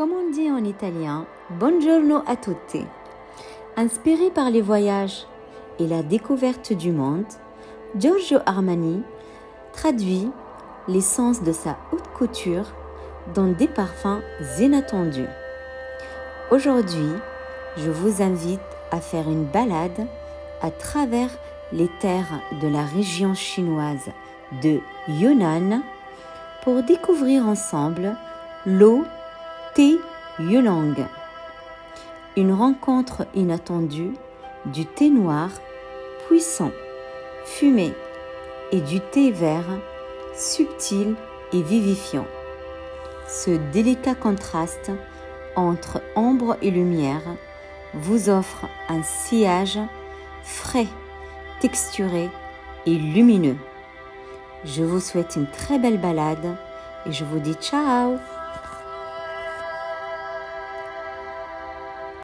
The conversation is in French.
Comme on dit en italien, buongiorno a tutti. Inspiré par les voyages et la découverte du monde, Giorgio Armani traduit l'essence de sa haute couture dans des parfums inattendus. Aujourd'hui, je vous invite à faire une balade à travers les terres de la région chinoise de Yunnan pour découvrir ensemble l'eau thé Yulang. Une rencontre inattendue du thé noir puissant, fumé et du thé vert subtil et vivifiant. Ce délicat contraste entre ombre et lumière vous offre un sillage frais, texturé et lumineux. Je vous souhaite une très belle balade et je vous dis ciao